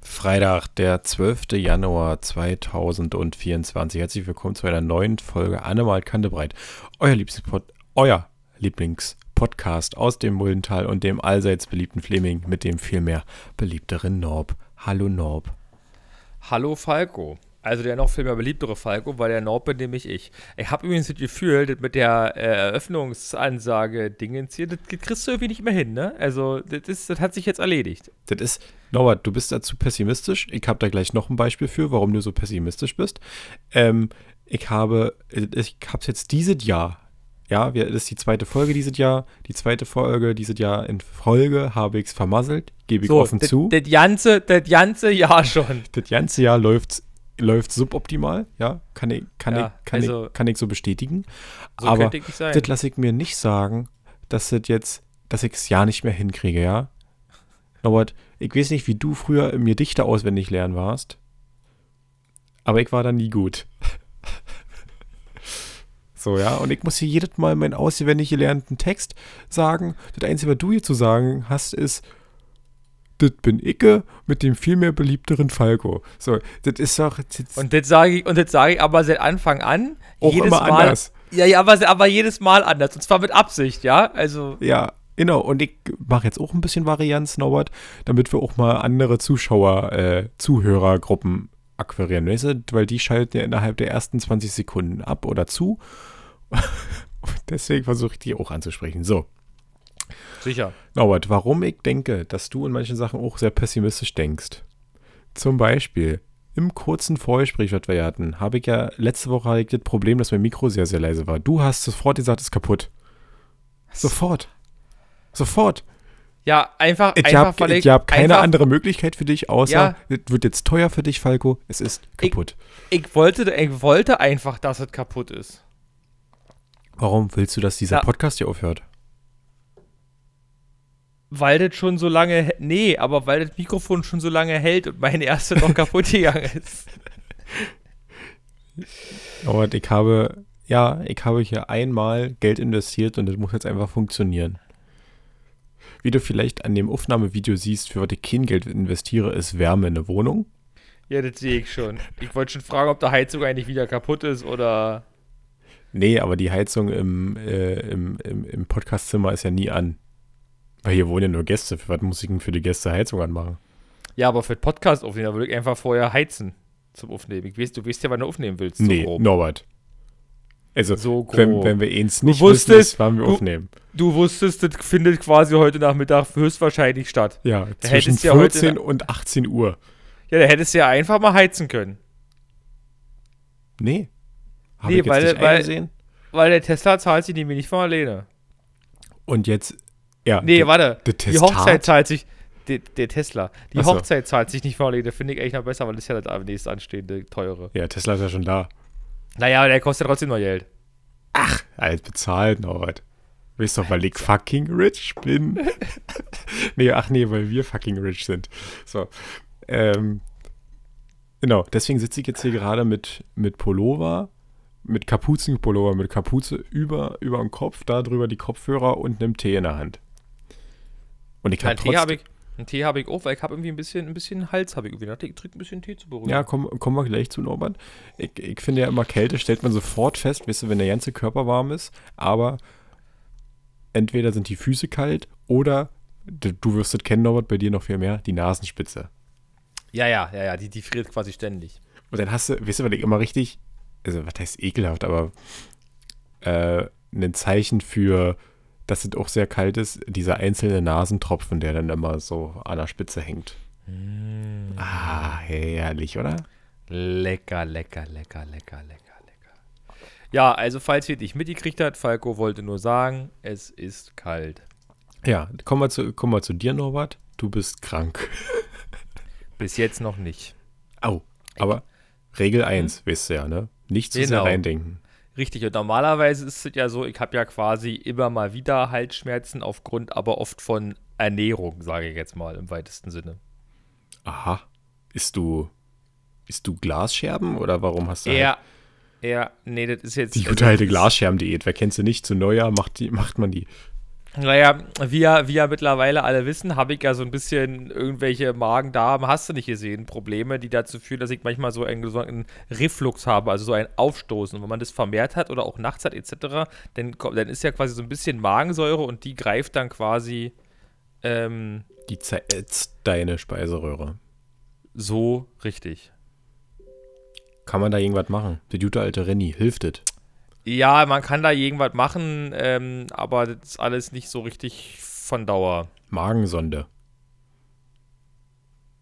Freitag, der 12. Januar 2024. Herzlich willkommen zu einer neuen Folge Annemalt Kantebreit. Euer, Lieblingspod euer Lieblingspodcast aus dem Muldental und dem allseits beliebten Fleming mit dem vielmehr beliebteren Norb. Hallo Norb. Hallo Falco. Also der noch viel mehr beliebtere Falco, weil der Norb bin nämlich ich. Ich habe übrigens das Gefühl, das mit der äh, Eröffnungsansage Dingens hier, das kriegst du irgendwie nicht mehr hin, ne? Also das, ist, das hat sich jetzt erledigt. Das ist, Norbert, du bist dazu pessimistisch. Ich habe da gleich noch ein Beispiel für, warum du so pessimistisch bist. Ähm, ich habe, ich habe es jetzt dieses Jahr, ja, das ist die zweite Folge dieses Jahr, die zweite Folge dieses Jahr in Folge habe ich es vermasselt, gebe ich so, offen zu. Das ganze, das ganze Jahr schon. Das ganze Jahr läuft läuft suboptimal, ja, kann ich, kann ja, ich, kann also, ich, kann ich so bestätigen. So Aber das lasse ich mir nicht sagen, dass das jetzt, dass ich es ja nicht mehr hinkriege, ja. Norbert, ich weiß nicht, wie du früher mir Dichter auswendig lernen warst, aber ich war da nie gut. So, ja, und ich muss hier jedes Mal meinen auswendig gelernten Text sagen. Das Einzige, was du hier zu sagen hast, ist, das bin Icke mit dem viel mehr beliebteren Falco. So, das ist doch. Das und das sage ich, und das sage ich aber seit Anfang an. Auch jedes immer Mal, anders. Ja, ja, aber, aber jedes Mal anders. Und zwar mit Absicht, ja? Also. Ja, genau. Und ich mache jetzt auch ein bisschen Varianz, Norbert, damit wir auch mal andere Zuschauer, äh, Zuhörergruppen akquirieren, weißt du? Weil die schalten ja innerhalb der ersten 20 Sekunden ab oder zu. Deswegen versuche ich die auch anzusprechen. So, Sicher. Norbert, warum ich denke, dass du in manchen Sachen auch sehr pessimistisch denkst. Zum Beispiel, im kurzen Vorgespräch, was wir hatten, habe ich ja letzte Woche hatte ich das Problem, dass mein Mikro sehr, sehr leise war. Du hast sofort gesagt, es ist kaputt. Sofort. Sofort. Ja, einfach, ich einfach, hab, ich, habe keine andere Möglichkeit für dich, außer ja, es wird jetzt teuer für dich, Falco. Es ist kaputt. Ich, ich, wollte, ich wollte einfach, dass es kaputt ist. Warum willst du, dass dieser ja. Podcast hier aufhört? weil das schon so lange, nee, aber weil das Mikrofon schon so lange hält und meine erste noch kaputt gegangen ist. Aber ich habe, ja, ich habe hier einmal Geld investiert und das muss jetzt einfach funktionieren. Wie du vielleicht an dem Aufnahmevideo siehst, für was ich kein Geld investiere, ist Wärme in der Wohnung. Ja, das sehe ich schon. Ich wollte schon fragen, ob der Heizung eigentlich wieder kaputt ist oder. Nee, aber die Heizung im, äh, im, im, im Podcastzimmer ist ja nie an. Weil hier wohnen ja nur Gäste. Für was muss ich denn für die Gäste Heizung anmachen? Ja, aber für den Podcast aufnehmen, da würde ich einfach vorher heizen zum Aufnehmen. Ich weiß, du weißt ja, wann du aufnehmen willst. Nee, grob. Norbert. Also, so wenn, wenn, wir eins nicht du wusstest, wissen, wann wir du, aufnehmen. Du wusstest, das findet quasi heute Nachmittag höchstwahrscheinlich statt. Ja, da zwischen 14 ja und 18 Uhr. Ja, da hättest du ja einfach mal heizen können. Nee. Hab nee, weil, weil, weil der Tesla zahlt sich nämlich nicht von alleine. Und jetzt ja. Nee, der, warte. Der die Hochzeit zahlt sich. Der, der Tesla. Die Achso. Hochzeit zahlt sich nicht vorlegen. Das finde ich eigentlich noch besser, weil das ist ja das nächste anstehende teure. Ja, Tesla ist ja schon da. Naja, der kostet trotzdem noch Geld. Ach, alles bezahlt was. Weißt doch, weil ich fucking rich bin. nee, ach nee, weil wir fucking rich sind. So. Ähm, genau, deswegen sitze ich jetzt hier gerade mit, mit Pullover, mit Kapuzenpullover, mit Kapuze über, über dem Kopf, da drüber die Kopfhörer und einem Tee in der Hand. Und ich habe Tee habe ich, einen Tee habe ich auch, weil ich habe irgendwie ein bisschen, ein bisschen Hals habe ich irgendwie. Ich trinke ein bisschen Tee zu beruhigen. Ja, komm, kommen wir gleich zu, Norbert. Ich, ich finde ja immer Kälte stellt man sofort fest, weißt du, wenn der ganze Körper warm ist, aber entweder sind die Füße kalt oder du wirst es kennen, Norbert, bei dir noch viel mehr, die Nasenspitze. Ja, ja, ja, ja, die, die friert quasi ständig. Und dann hast du, weißt du, weil ich immer richtig, also was heißt ekelhaft, aber äh, ein Zeichen für dass es auch sehr kalt ist, dieser einzelne Nasentropfen, der dann immer so an der Spitze hängt. Mm. Ah, herrlich, oder? Lecker, lecker, lecker, lecker, lecker, lecker. Ja, also falls ihr dich mitgekriegt habt, Falco wollte nur sagen, es ist kalt. Ja, kommen wir zu, kommen wir zu dir, Norbert. Du bist krank. Bis jetzt noch nicht. Au, aber Regel 1, hm? weißt du ja, ne? Nicht zu genau. sehr reindenken. Richtig, und normalerweise ist es ja so, ich habe ja quasi immer mal wieder Halsschmerzen aufgrund aber oft von Ernährung, sage ich jetzt mal im weitesten Sinne. Aha. Isst du, isst du Glasscherben oder warum hast du halt Ja, ja, nee, das ist jetzt. die gute alte Glasscherben-Diät? Wer kennt sie nicht? Zu Neujahr macht, die, macht man die. Naja, wie ja, wie ja mittlerweile alle wissen, habe ich ja so ein bisschen irgendwelche Magen-Darm, hast du nicht gesehen, Probleme, die dazu führen, dass ich manchmal so einen, so einen Reflux habe, also so ein Aufstoßen. Wenn man das vermehrt hat oder auch nachts hat etc., dann, dann ist ja quasi so ein bisschen Magensäure und die greift dann quasi ähm, Die zerätzt deine Speiseröhre. so richtig. Kann man da irgendwas machen? Die gute alte Renny, hilft es? Ja, man kann da irgendwas machen, ähm, aber das ist alles nicht so richtig von Dauer. Magensonde.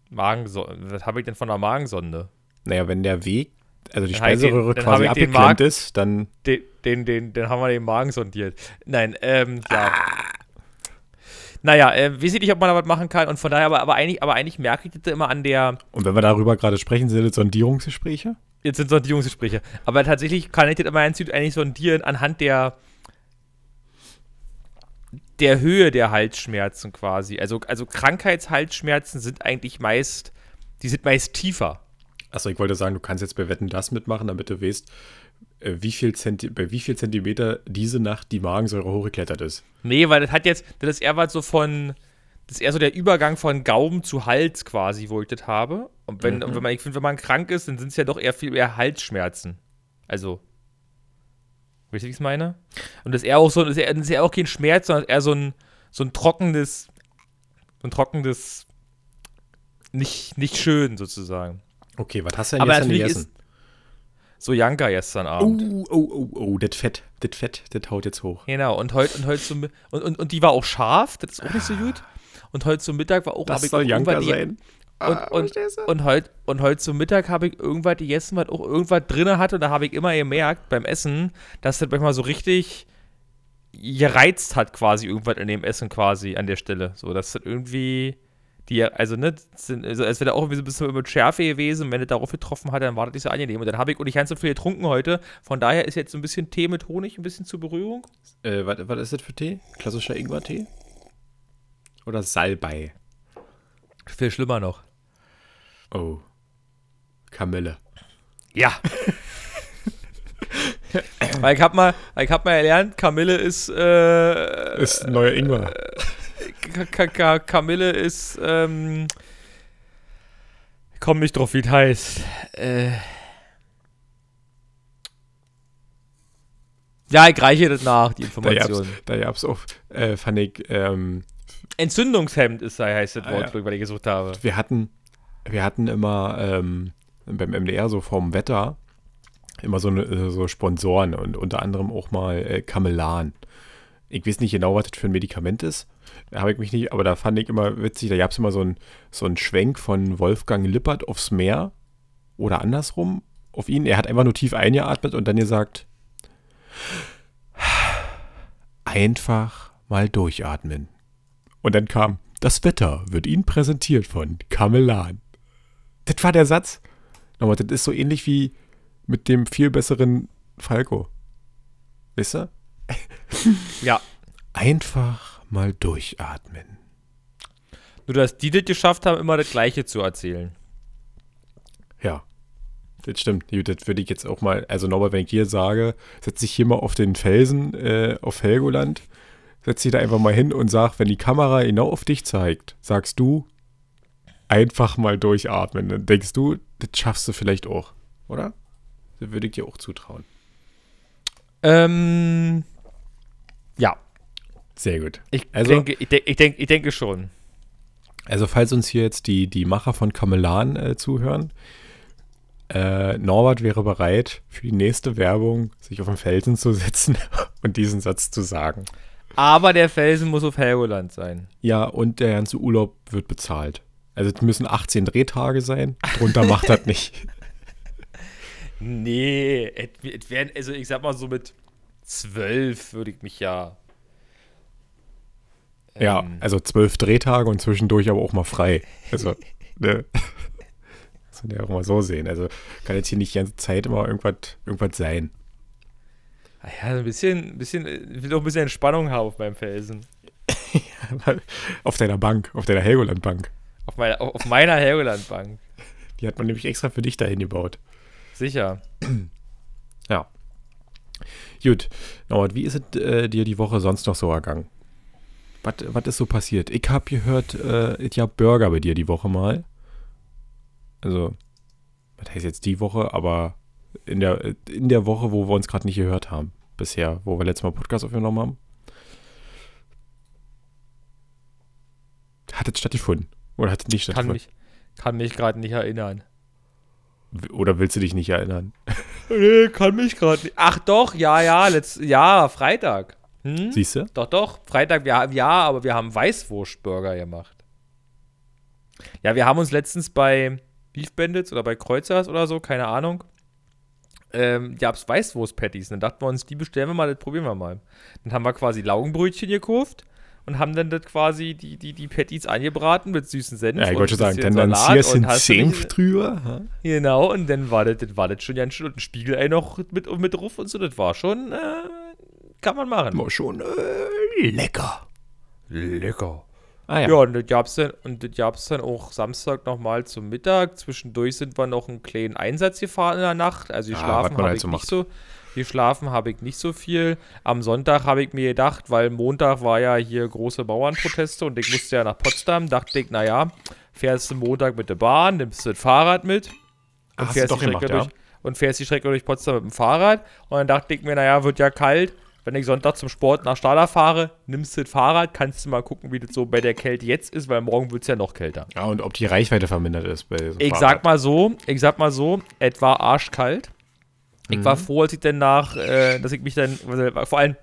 Magensonde, was habe ich denn von der Magensonde? Naja, wenn der Weg, also die Dann den- Speiseröhre dann quasi den abgeklemmt Magen- ist, dann Den, den, den, den haben wir den Magen sondiert. Nein, ähm, ja. Naja, äh, weiß ich nicht, ob man da was machen kann und von daher, aber, aber, eigentlich, aber eigentlich merke ich das immer an der, Und wenn wir darüber gerade sprechen, sind das Sondierungsgespräche? Jetzt sind Sondierungsgespräche, aber tatsächlich kann ich das immer eigentlich sondieren anhand der, der Höhe der Halsschmerzen quasi. Also, also Krankheitshalsschmerzen sind eigentlich meist, die sind meist tiefer. Achso, ich wollte sagen, du kannst jetzt bei Wetten das mitmachen, damit du weißt, äh, wie viel Zenti bei wie viel Zentimeter diese Nacht die Magensäure hochgeklettert ist. Nee, weil das hat jetzt, das ist eher was so von, das ist eher so der Übergang von Gaumen zu Hals quasi, wo ich das habe. Und wenn, und wenn man, ich finde, wenn man krank ist, dann sind es ja doch eher viel eher Halsschmerzen. Also, weißt du, wie ich es meine? Und das ist eher auch so, das ist eher, das ist eher auch kein Schmerz, sondern eher so ein, so ein trockenes, so ein trockenes, nicht, nicht schön sozusagen. Okay, was hast du denn Aber gegessen? ist so Janka gestern Abend. Oh, oh, oh, oh, das Fett, das Fett, das haut jetzt hoch. Genau, und heute und heute zum Mi- und, und, und die war auch scharf, das ist auch nicht so gut. Und heute zum Mittag war auch Das soll Janka sein. Und, Ah, und, und heute und heute zum Mittag habe ich irgendwas gegessen, was auch irgendwas drin hatte. Und da habe ich immer gemerkt beim Essen, dass das manchmal so richtig gereizt hat, quasi irgendwas in dem Essen quasi an der Stelle. So, dass das irgendwie. Die, also, ne, sind, also, es wäre auch irgendwie so ein bisschen mit Schärfe gewesen. Und wenn das darauf getroffen hat, dann war das nicht so angenehm. Und dann habe ich, und ich habe so viel getrunken heute. Von daher ist jetzt so ein bisschen Tee mit Honig ein bisschen zur Berührung. Äh, was, was ist das für Tee? Klassischer Ingwertee? Oder Salbei? Viel schlimmer noch. Oh. Kamille. Ja. weil ich hab mal, ich hab mal gelernt, Kamille ist, äh, Ist ein neuer Ingwer. Ka- Ka- Ka- Kamille ist, ähm, komm nicht drauf, wie es heißt. Äh, ja, ich reiche das nach, die Da gab's, Information. da gab's auch, äh, fand ich, ähm, Entzündungshemd ist heißt das Ah, Wort, ja. weil ich gesucht habe. wir hatten, wir hatten immer ähm, beim MDR so vom Wetter immer so, eine, äh, so Sponsoren und unter anderem auch mal äh, Kamelan. Ich weiß nicht genau, was das für ein Medikament ist. Da habe ich mich nicht, aber da fand ich immer witzig, da gab es immer so einen so einen Schwenk von Wolfgang Lippert aufs Meer oder andersrum auf ihn. Er hat einfach nur tief eingeatmet und dann gesagt, einfach mal durchatmen. Und dann kam, das Wetter wird Ihnen präsentiert von Kamelan. Das war der Satz. Nochmal, das ist so ähnlich wie mit dem viel besseren Falco. Wisst ihr? Ja. Einfach mal durchatmen. Nur, dass die das geschafft haben, immer das Gleiche zu erzählen. Ja. Das stimmt. Das würde ich jetzt auch mal, also nochmal, wenn ich hier sage, setz dich hier mal auf den Felsen äh, auf Helgoland, setz dich da einfach mal hin und sag, wenn die Kamera genau auf dich zeigt, sagst du, einfach mal durchatmen. Dann denkst du, das schaffst du vielleicht auch, oder? Das würde ich dir auch zutrauen. Ähm, ja. Sehr gut. Ich, Also- denke, ich, denk, ich, denk, ich denke schon. Also falls uns hier jetzt die, die Macher von Kamelan äh, zuhören, äh, Norbert wäre bereit, für die nächste Werbung sich auf den Felsen zu setzen und diesen Satz zu sagen. Aber der Felsen muss auf Helgoland sein. Ja, und der ganze Urlaub wird bezahlt. Also es müssen 18 Drehtage sein, drunter macht das nicht. Nee, es wären, also ich sag mal so mit zwölf würde ich mich ja. Ja, ähm, also zwölf Drehtage und zwischendurch aber auch mal frei. Also, ne? Das kann ja auch mal so sehen. Also kann jetzt hier nicht die ganze Zeit immer irgendwas, irgendwas sein. Ah ja, ein bisschen, ein bisschen, ich will auch ein bisschen Entspannung haben auf meinem Felsen. auf deiner Bank, auf deiner Helgoland-Bank. Auf meiner, auf meiner Helgoland-Bank. Die hat man nämlich extra für dich dahin gebaut. Sicher. Ja. Gut. Norbert, wie ist es äh, dir die Woche sonst noch so ergangen? Was ist so passiert? Ich habe gehört, äh, ich habe Burger bei dir die Woche mal. Also, was heißt jetzt die Woche, aber in der, in der Woche, wo wir uns gerade nicht gehört haben. Bisher, wo wir letztes Mal Podcast aufgenommen haben. Hat es stattgefunden? Oder hat es nicht Kann stattgefunden? mich, kann mich gerade nicht erinnern. Oder willst du dich nicht erinnern? Nee, kann mich gerade nicht. Ach doch, ja, ja, letzt, ja, Freitag. Hm? Siehst du? Doch, doch, Freitag, wir, ja, aber wir haben Weißwurstburger gemacht. Ja, wir haben uns letztens bei Beef Bandits oder bei Kreuzers oder so, keine Ahnung, ähm, gab es Weißwurst-Patties. Dann dachten wir uns, die bestellen wir mal, das probieren wir mal. Dann haben wir quasi Laugenbrötchen gekauft und haben dann das quasi die, die, die Patties angebraten mit süßen Senf. Ja, ich wollte schon sagen, denn dann Salat ziehst du Senf drüber. ha? Genau, und dann war das, das war das schon ganz schön. Und ein Spiegelei noch mit, mit drauf und so, das war schon, äh, kann man machen. War schon äh, lecker. Lecker. Ah Ja, und das dann, und das gab's dann auch Samstag nochmal zum Mittag. Zwischendurch sind wir noch einen kleinen Einsatz gefahren in der Nacht. Also Ja, geschlafen was man habe halt ich so nicht macht. so. Geschlafen habe ich nicht so viel. Am Sonntag habe ich mir gedacht, weil Montag war ja hier große Bauernproteste und ich musste ja nach Potsdam, dachte ich, naja, fährst du Montag mit der Bahn, nimmst du das Fahrrad mit und, du fährst die gemacht, ja? durch, und fährst die Strecke durch Potsdam mit dem Fahrrad. Und dann dachte ich mir, naja, wird ja kalt. Wenn ich Sonntag zum Sport nach Stadler fahre, nimmst du das Fahrrad, kannst du mal gucken, wie das so bei der Kälte jetzt ist, weil morgen wird es ja noch kälter. Ja, und ob die Reichweite vermindert ist bei so Ich Fahrrad. sag mal so, ich sag mal so, es war arschkalt. Ich Mhm. war froh, als ich dann nach, äh, dass ich mich dann, also vor allem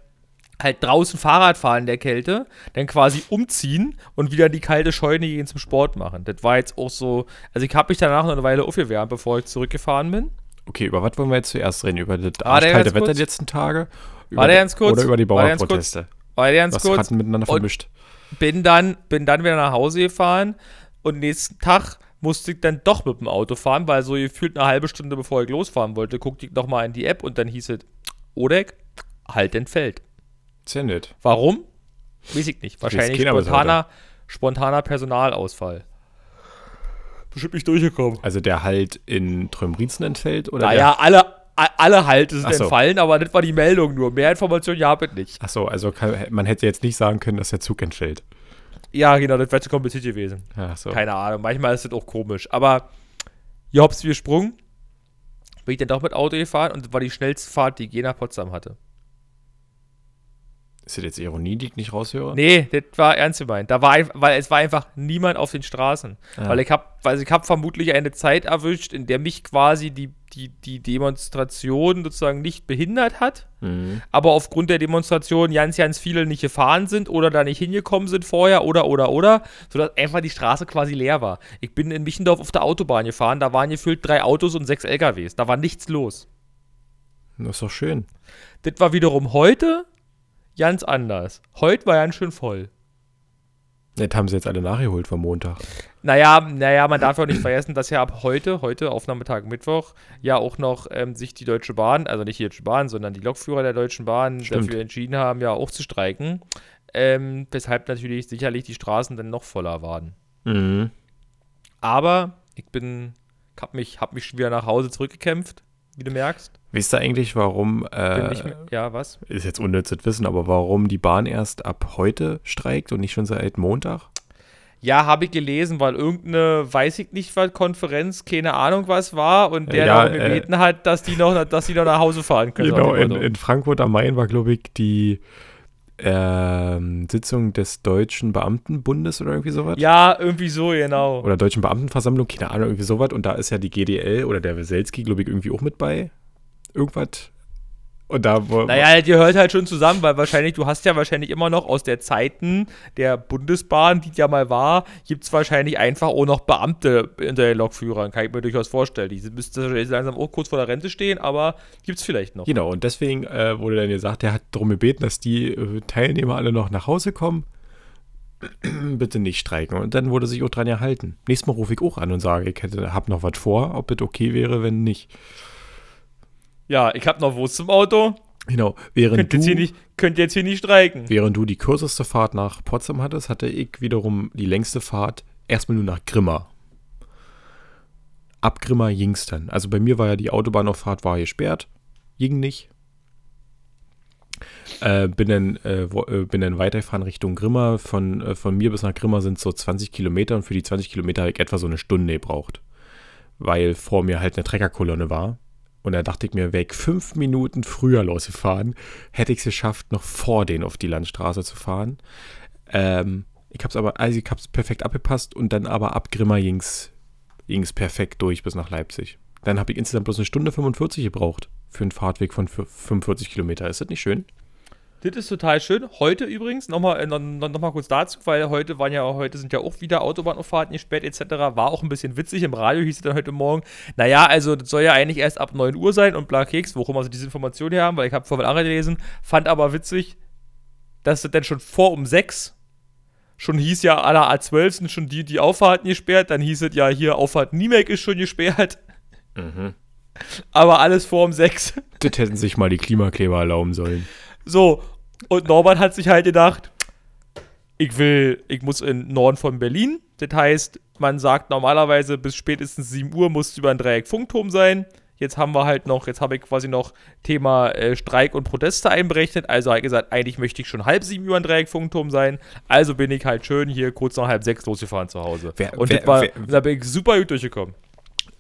halt draußen Fahrrad fahren in der Kälte, dann quasi umziehen und wieder in die kalte Scheune gehen zum Sport machen. Das war jetzt auch so, also ich habe mich danach noch eine Weile aufgewärmt, bevor ich zurückgefahren bin. Okay, über was wollen wir jetzt zuerst reden? Über das Warte arschkalte ganz Wetter die letzten Tage? Über Warte die- ganz kurz. Oder über die Warte ganz kurz. Bauernproteste? War ganz Was kurz. hatten miteinander vermischt? bin dann, bin dann wieder nach Hause gefahren und nächsten Tag musste ich dann doch mit dem Auto fahren, weil so gefühlt eine halbe Stunde bevor ich losfahren wollte, guckte ich nochmal in die App und dann hieß es, Odek, halt entfällt. Sehr nett. Warum? Weiß ich nicht. Wahrscheinlich spontaner, spontaner Personalausfall. Bestimmt nicht durchgekommen. Also der halt in Trömrizen entfällt? Oder Naja, alle, alle Halte sind so. entfallen, aber das war die Meldung nur. Mehr Informationen habe ich nicht. Achso, also kann, man hätte jetzt nicht sagen können, dass der Zug entfällt. Ja, genau, das wäre zu kompliziert gewesen. Ach so. Keine Ahnung, manchmal ist das auch komisch. Aber hier hops wie gesprungen. Bin ich dann doch mit Auto gefahren und das war die schnellste Fahrt, die ich je nach Potsdam hatte. Ist das jetzt Ironie, die ich nicht raushöre? Nee, das war ernst gemeint. Da war weil es war einfach niemand auf den Straßen. Ah. Weil ich habe weil ich hab vermutlich eine Zeit erwischt, in der mich quasi die, die, die Demonstration sozusagen nicht behindert hat, Mhm. aber aufgrund der Demonstration ganz, ganz viele nicht gefahren sind oder da nicht hingekommen sind vorher oder, oder, oder, sodass einfach die Straße quasi leer war. Ich bin in Michendorf auf der Autobahn gefahren, da waren gefüllt drei Autos und sechs LKWs. Da war nichts los. Das ist doch schön. Das war wiederum heute ganz anders. Heute war ganz schön voll. Jetzt haben sie jetzt alle nachgeholt vom Montag. Naja, naja, man darf ja auch nicht vergessen, dass ja ab heute, heute Aufnahmetag Mittwoch, ja auch noch ähm, sich die Deutsche Bahn, also nicht die Deutsche Bahn, sondern die Lokführer der Deutschen Bahn Stimmt. dafür entschieden haben, ja auch zu streiken. Ähm, weshalb natürlich sicherlich die Straßen dann noch voller waren. Mhm. Aber ich bin, hab mich, hab mich wieder nach Hause zurückgekämpft, wie du merkst. Wisst ihr eigentlich, warum, äh, ja, was? ist jetzt unnützes Wissen, aber warum die Bahn erst ab heute streikt und nicht schon seit Montag? Ja, habe ich gelesen, weil irgendeine, weiß ich nicht was, Konferenz, keine Ahnung was war und der Ja, darum äh, gebeten hat, dass die noch, dass die noch nach Hause fahren können. Genau, in, in Frankfurt am Main war, glaube ich, die ähm, Sitzung des Deutschen Beamtenbundes oder irgendwie sowas. Ja, irgendwie so, genau. Oder Deutschen Beamtenversammlung, keine Ahnung, irgendwie sowas. Und da ist ja die GDL oder der Weselski, glaube ich, irgendwie auch mit bei. Irgendwas. Und da wo, Naja, die hört halt schon zusammen, weil wahrscheinlich, du hast ja wahrscheinlich immer noch aus der Zeiten der Bundesbahn, die ja mal war, gibt es wahrscheinlich einfach auch noch Beamte unter den Lokführern. Kann ich mir durchaus vorstellen. Die müssten wahrscheinlich langsam auch kurz vor der Rente stehen, aber gibt es vielleicht noch. Genau, und deswegen äh, wurde dann gesagt, der hat darum gebeten, dass die äh, Teilnehmer alle noch nach Hause kommen. Bitte nicht streiken. Und dann wurde sich auch dran gehalten. Nächstes Mal rufe ich auch an und sage, ich hätte, hab noch was vor, ob es okay wäre, wenn nicht. Ja, ich habe noch Wurst zum Auto. Genau, während Könnt du, jetzt, hier nicht, könnt jetzt hier nicht streiken. während du die kürzeste Fahrt nach Potsdam hattest, hatte ich wiederum die längste Fahrt erstmal nur nach Grimma. Ab Grimma ging's dann. Also bei mir war ja die Autobahnauffahrt war gesperrt, ging nicht. Äh, bin, dann, äh, wo, äh, bin dann weitergefahren Richtung Grimma. Von, äh, von mir bis nach Grimma sind so 20 Kilometer und für die 20 Kilometer habe ich etwa so eine Stunde gebraucht. Weil vor mir halt eine Treckerkolonne war. Und da dachte ich mir, ich fünf Minuten früher losgefahren, hätte ich es geschafft, noch vor denen auf die Landstraße zu fahren. Ähm, ich habe es aber, also ich habe perfekt abgepasst und dann aber ab Grimma ging es perfekt durch bis nach Leipzig. Dann habe ich insgesamt bloß eine Stunde 45 gebraucht für einen Fahrtweg von 45 Kilometer. Ist das nicht schön? Das ist total schön. Heute übrigens, nochmal noch, noch mal kurz dazu, weil heute waren ja heute sind ja auch wieder Autobahnauffahrten gesperrt etc. War auch ein bisschen witzig. Im Radio hieß es dann heute Morgen, naja, also das soll ja eigentlich erst ab 9 Uhr sein und bla Keks, worum also diese Information hier haben, weil ich habe vorhin andere gelesen, fand aber witzig, dass das dann schon vor um 6 schon hieß ja, aller A12 sind schon die, die Auffahrten gesperrt, dann hieß es ja, hier Auffahrt Niemek ist schon gesperrt. Mhm. Aber alles vor um 6. Das hätten sich mal die Klimakleber erlauben sollen. So, und Norbert hat sich halt gedacht, ich will, ich muss in Norden von Berlin. Das heißt, man sagt normalerweise bis spätestens 7 Uhr muss über ein Dreieck Funkturm sein. Jetzt haben wir halt noch, jetzt habe ich quasi noch Thema äh, Streik und Proteste einberechnet. Also halt gesagt, eigentlich möchte ich schon halb sieben über ein Dreieck Funkturm sein. Also bin ich halt schön hier kurz nach halb sechs losgefahren zu Hause. Wer- und wer- war, wer- da bin ich super gut durchgekommen.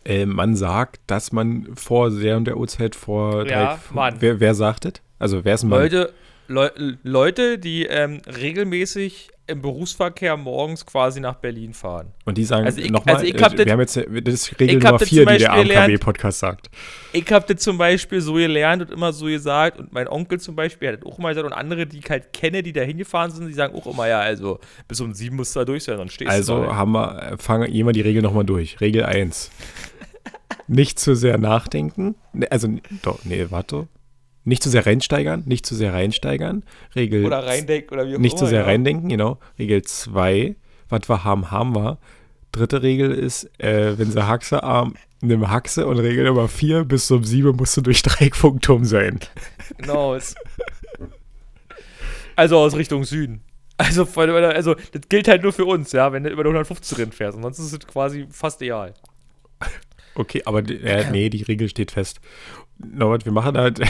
Äh, man sagt, dass man vor der und der Uhrzeit vor Ja, drei- Mann. Wer, wer sagt das? Also wer ist ein Mann? Leute, Leu Leute, die ähm, regelmäßig im Berufsverkehr morgens quasi nach Berlin fahren. Und die sagen Also ich- nochmal, also äh, das- wir haben jetzt, äh, das ist Regel Nummer das 4, zum die der. AMKW-Podcast sagt. Ich habe das zum Beispiel so gelernt und immer so gesagt und mein Onkel zum Beispiel hat das auch immer gesagt und andere, die ich halt kenne, die da hingefahren sind, die sagen auch immer, ja, also bis um sieben musst du da durch sein, sonst stehst Also du da. haben wir, äh, fangen jemand die Regel nochmal durch. Regel 1. nicht zu sehr nachdenken. Ne, Also, doch, nee, warte. Nicht zu sehr reinsteigern, nicht zu sehr reinsteigern. Regel Oder reindenken oder wie auch Nicht zu sehr ja. reindenken, genau. Regel 2, was wir haben, haben wir. Dritte Regel ist, äh, wenn sie Haxe arm, nimm Haxe. Und Regel Nummer 4, bis zum 7 musst du durch Dreieckfunkturm sein. Genau. also aus Richtung Süden. Also, also, das gilt halt nur für uns, ja, wenn du über die 150 drin fährst. Ansonsten ist es quasi fast egal. Okay, aber äh, nee, die Regel steht fest. Norbert, wir machen halt,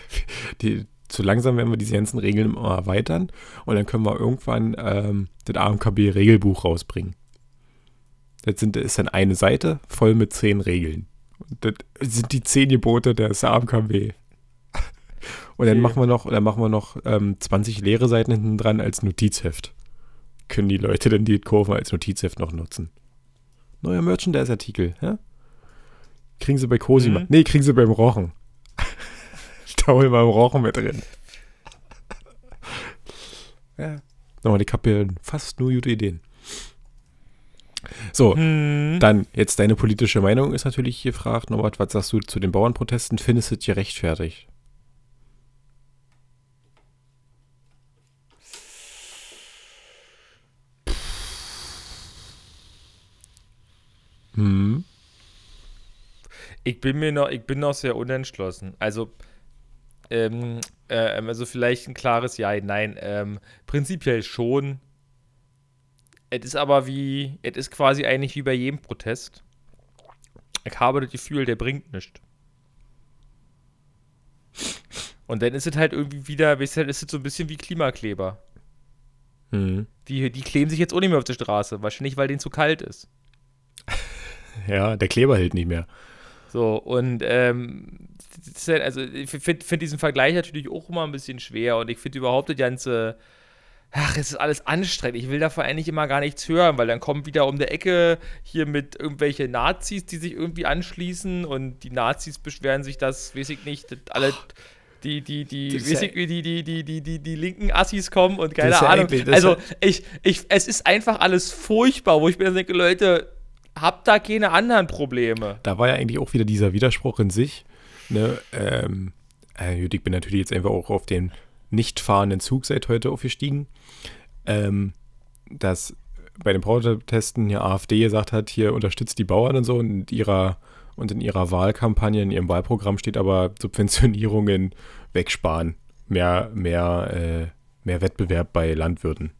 die, zu langsam werden wir diese ganzen Regeln immer erweitern und dann können wir irgendwann ähm, das AMKB-Regelbuch rausbringen. Das, sind, das ist dann eine Seite voll mit zehn Regeln. Das sind die zehn Gebote des AMKB. Und dann Okay. machen wir noch, dann machen wir noch ähm, 20 leere Seiten hinten dran als Notizheft. Können die Leute dann die Kurven als Notizheft noch nutzen? Neuer Merchandise-Artikel, ja? Kriegen sie bei Cosima. Mhm. Nee, kriegen sie beim Rochen. da holen wir im Rochen mit drin. ja. Nochmal, ich habe hier fast nur gute Ideen. So, Hm. dann jetzt deine politische Meinung ist natürlich gefragt. Norbert, was sagst du zu den Bauernprotesten? Findest du es gerechtfertigt? Hm. Ich bin mir noch, ich bin noch sehr unentschlossen. Also, ähm, äh, also vielleicht ein klares Ja, nein. Ähm, prinzipiell schon. Es ist aber wie, es ist quasi eigentlich wie bei jedem Protest. Ich habe das Gefühl, der bringt nichts. Und dann ist es halt irgendwie wieder, weißt du, ist es so ein bisschen wie Klimakleber. Hm. Die, die kleben sich jetzt auch nicht mehr auf der Straße. Wahrscheinlich, weil denen zu kalt ist. Ja, der Kleber hält nicht mehr. So, und ähm, halt, also ich finde find diesen Vergleich natürlich auch immer ein bisschen schwer und ich finde überhaupt das ganze, ach, es ist alles anstrengend. Ich will davon eigentlich immer gar nichts hören, weil dann kommen wieder um der Ecke hier mit irgendwelche Nazis, die sich irgendwie anschließen und die Nazis beschweren sich, dass, weiß ich nicht, dass alle. Die, die, die, weiß ja- die, die, die, die, die, die linken Assis kommen und keine ja Ahnung. Also, ich, ich, es ist einfach alles furchtbar, wo ich mir dann denke, Leute, habt da keine anderen Probleme. Da war ja eigentlich auch wieder dieser Widerspruch in sich. Ne? Ähm, äh, ich bin natürlich jetzt einfach auch auf den nicht fahrenden Zug seit heute aufgestiegen. Ähm, dass bei den Protesten hier AfD gesagt hat, hier unterstützt die Bauern und so und in ihrer und in ihrer Wahlkampagne, in ihrem Wahlprogramm steht aber Subventionierung in wegsparen. Mehr, mehr, äh, mehr Wettbewerb bei Landwirten.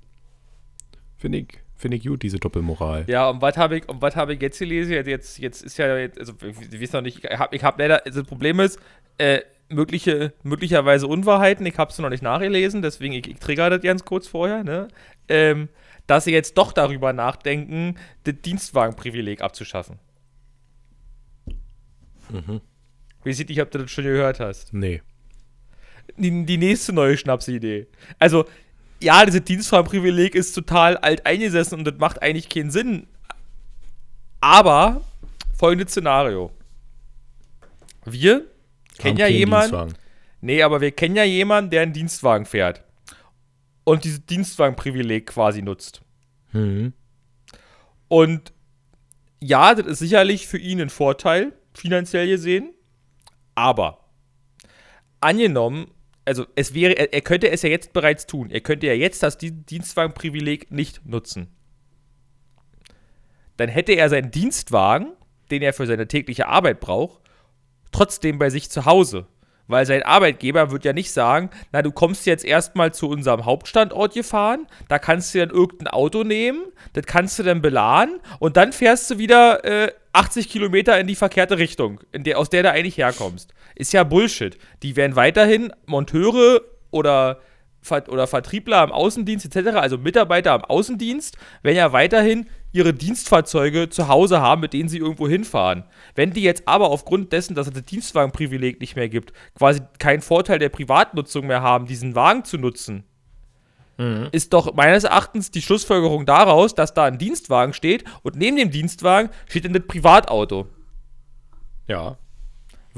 Finde ich, finde ich gut, diese Doppelmoral. Ja, und was habe ich, und was habe ich jetzt gelesen? Jetzt, jetzt ist ja, jetzt, also ich weiß noch nicht, ich habe ich hab leider, also das Problem ist, äh, mögliche, möglicherweise Unwahrheiten, ich habe es noch nicht nachgelesen, deswegen ich, ich trigger das ganz kurz vorher, ne? Ähm, dass sie jetzt doch darüber nachdenken, das Dienstwagenprivileg abzuschaffen. Mhm. Wie sieht ich, ob du das schon gehört hast? Nee. Die, die nächste neue Schnapsidee. Also, ja, dieses Dienstwagenprivileg ist total alt eingesessen und das macht eigentlich keinen Sinn. Aber, folgendes Szenario. Wir kennen ja jemanden. Nee, aber wir kennen ja jemanden, der einen Dienstwagen fährt. Und dieses Dienstwagenprivileg quasi nutzt. Mhm. Und ja, das ist sicherlich für ihn ein Vorteil, finanziell gesehen. Aber angenommen, also es wäre, er, er könnte es ja jetzt bereits tun. Er könnte ja jetzt das Di- Dienstwagenprivileg nicht nutzen. Dann hätte er seinen Dienstwagen, den er für seine tägliche Arbeit braucht, trotzdem bei sich zu Hause. Weil sein Arbeitgeber wird ja nicht sagen, na, du kommst jetzt erstmal zu unserem Hauptstandort gefahren, da kannst du dann irgendein Auto nehmen, das kannst du dann beladen und dann fährst du wieder äh, 80 Kilometer in die verkehrte Richtung, der, aus der du eigentlich herkommst. Ist ja Bullshit. Die werden weiterhin Monteure oder, oder Vertriebler im Außendienst etc., also Mitarbeiter am Außendienst, werden ja weiterhin ihre Dienstfahrzeuge zu Hause haben, mit denen sie irgendwo hinfahren. Wenn die jetzt aber aufgrund dessen, dass es das Dienstwagenprivileg nicht mehr gibt, quasi keinen Vorteil der Privatnutzung mehr haben, diesen Wagen zu nutzen, ist doch meines Erachtens die Schlussfolgerung daraus, dass da ein Dienstwagen steht und neben dem Dienstwagen steht dann das Privatauto. Ja.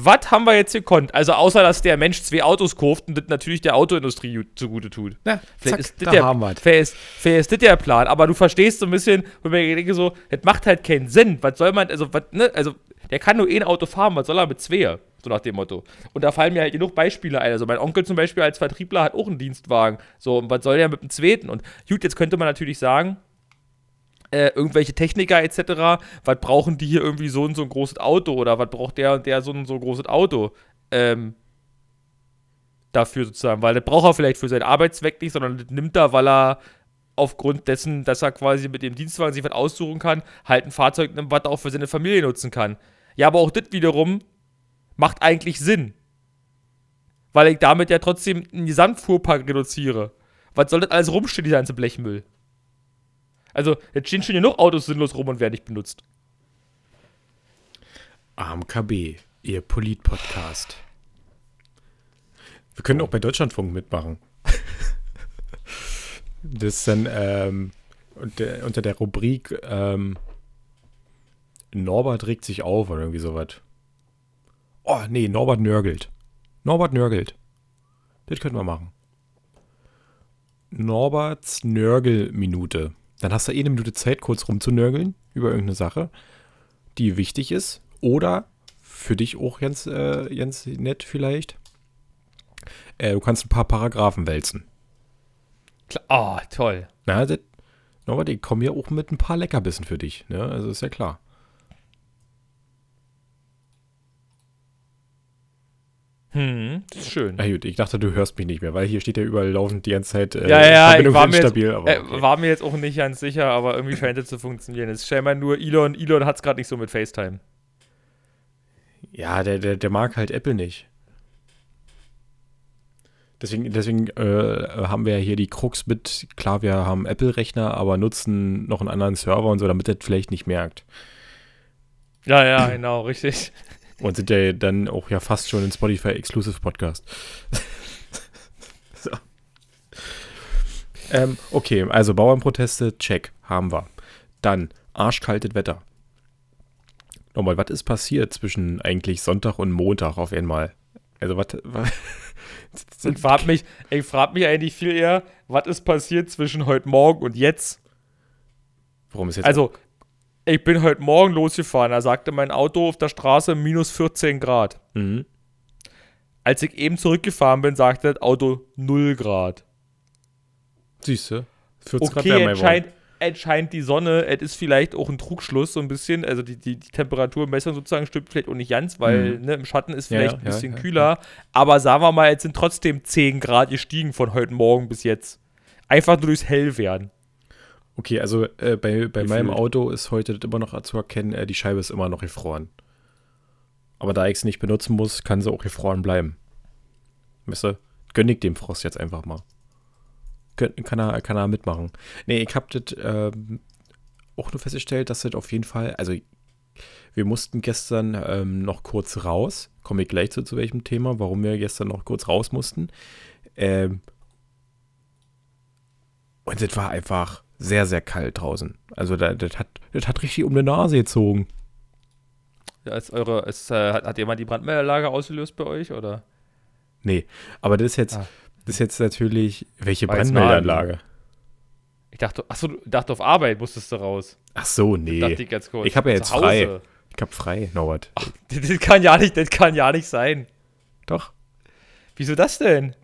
Was haben wir jetzt gekonnt? Also außer, dass der Mensch zwei Autos kauft und das natürlich der Autoindustrie zugute tut. Na, Vielleicht zack, ist das da der, haben wir's. vielleicht ist, vielleicht ist das der Plan, aber du verstehst so ein bisschen, wenn ich denke so, das macht halt keinen Sinn. Was soll man, also, was, ne, also, der kann nur ein Auto fahren, was soll er mit zwei? So nach dem Motto. Und da fallen mir halt genug Beispiele ein. Also, mein Onkel zum Beispiel als Vertriebler hat auch einen Dienstwagen. So, und was soll der mit dem zweiten? Und gut, jetzt könnte man natürlich sagen, äh, irgendwelche Techniker etc., was brauchen die hier irgendwie so und so ein großes Auto oder was braucht der und der so und so ein großes Auto? Ähm, dafür sozusagen, weil das braucht er vielleicht für seinen Arbeitszweck nicht, sondern das nimmt er, weil er aufgrund dessen, dass er quasi mit dem Dienstwagen sich was aussuchen kann, halt ein Fahrzeug nimmt, was er auch für seine Familie nutzen kann. Ja, aber auch das wiederum macht eigentlich Sinn. Weil ich damit ja trotzdem einen Gesamtfuhrpark reduziere. Was soll das alles rumstehen, dieser ganze Blechmüll? Also, jetzt stehen schon genug Autos sinnlos rum und werden nicht benutzt. AMKB, Ihr Polit-Podcast. Wir können auch bei Deutschlandfunk mitmachen. das ist dann ähm, unter, unter der Rubrik ähm, Norbert regt sich auf oder irgendwie sowas. Oh, nee, Norbert nörgelt. Norbert nörgelt. Das könnten wir machen. Norberts Nörgelminute. Dann hast du eh eine Minute Zeit, kurz rumzunörgeln über irgendeine Sache, die wichtig ist. Oder für dich auch ganz, äh, ganz nett vielleicht. Äh, du kannst ein paar Paragraphen wälzen. Ah, toll. Na, das, Norbert, ich komme ja auch mit ein paar Leckerbissen für dich. Ne? Also ist ja klar. Hm, das ist schön. Na gut, ich dachte, du hörst mich nicht mehr, weil hier steht ja überall laufend die ganze Zeit äh, Ja, ja, ja, Verbindung ich war mir, instabil. jetzt, aber äh, okay. war mir jetzt auch nicht ganz sicher, aber irgendwie scheint es zu funktionieren. Es ist scheinbar nur Elon. Elon hat es gerade nicht so mit FaceTime. Ja, der, der, der mag halt Apple nicht. Deswegen, deswegen äh, haben wir ja hier die Krux mit, klar, wir haben Apple-Rechner, aber nutzen noch einen anderen Server und so, damit er das vielleicht nicht merkt. Ja, ja, genau, richtig. Und sind ja dann auch ja fast schon ein Spotify Exclusive Podcast. so. ähm, okay, also Bauernproteste, check, haben wir. Dann arschkaltes Wetter. Nochmal, was ist passiert zwischen eigentlich Sonntag und Montag auf einmal? Also was, was Ich frage mich, ich frag mich eigentlich viel eher, was ist passiert zwischen heute Morgen und jetzt? warum ist jetzt Also, ich bin heute Morgen losgefahren, da sagte mein Auto auf der Straße minus 14 Grad. Mhm. Als ich eben zurückgefahren bin, sagte das Auto 0 Grad. Siehst du? 40 Grad Okay, wärmer geworden. entscheid, es scheint die Sonne, es ist vielleicht auch ein Trugschluss so ein bisschen, also die, die, die Temperaturmessung sozusagen stimmt vielleicht auch nicht ganz, weil Mhm. ne, im Schatten ist Ja, vielleicht ja, ein bisschen ja, kühler, aber sagen wir mal, es sind trotzdem 10 Grad gestiegen von heute Morgen bis jetzt. Einfach nur durchs Hellwerden. Okay, also äh, bei, bei meinem. Auto ist heute immer noch zu erkennen, äh, die Scheibe ist immer noch gefroren. Aber da ich es nicht benutzen muss, kann sie auch gefroren bleiben. Weißt du? Gönn ich dem Frost jetzt einfach mal. Kann, er, kann er mitmachen. Nee, ich hab das ähm, auch nur festgestellt, dass das auf jeden Fall, also wir mussten gestern ähm, noch kurz raus. Komme ich gleich zu, zu welchem Thema, warum wir gestern noch kurz raus mussten. Ähm, und das war einfach sehr, sehr kalt draußen. Also da, das, hat, das hat richtig um die Nase gezogen. Ja, ist eure, ist, äh, hat, hat jemand die Brandmelderlage ausgelöst bei euch, oder? Nee, aber das ist jetzt, Ah. das ist jetzt natürlich, welche Brandmeldeanlage? Ich dachte, achso, du dachte auf Arbeit musstest du raus. Ach so, nee. Dachte ich ganz kurz. Ich hab ja jetzt frei. Ich hab frei, Norbert. Das, das kann ja nicht, das kann ja nicht sein. Doch. Wieso das denn?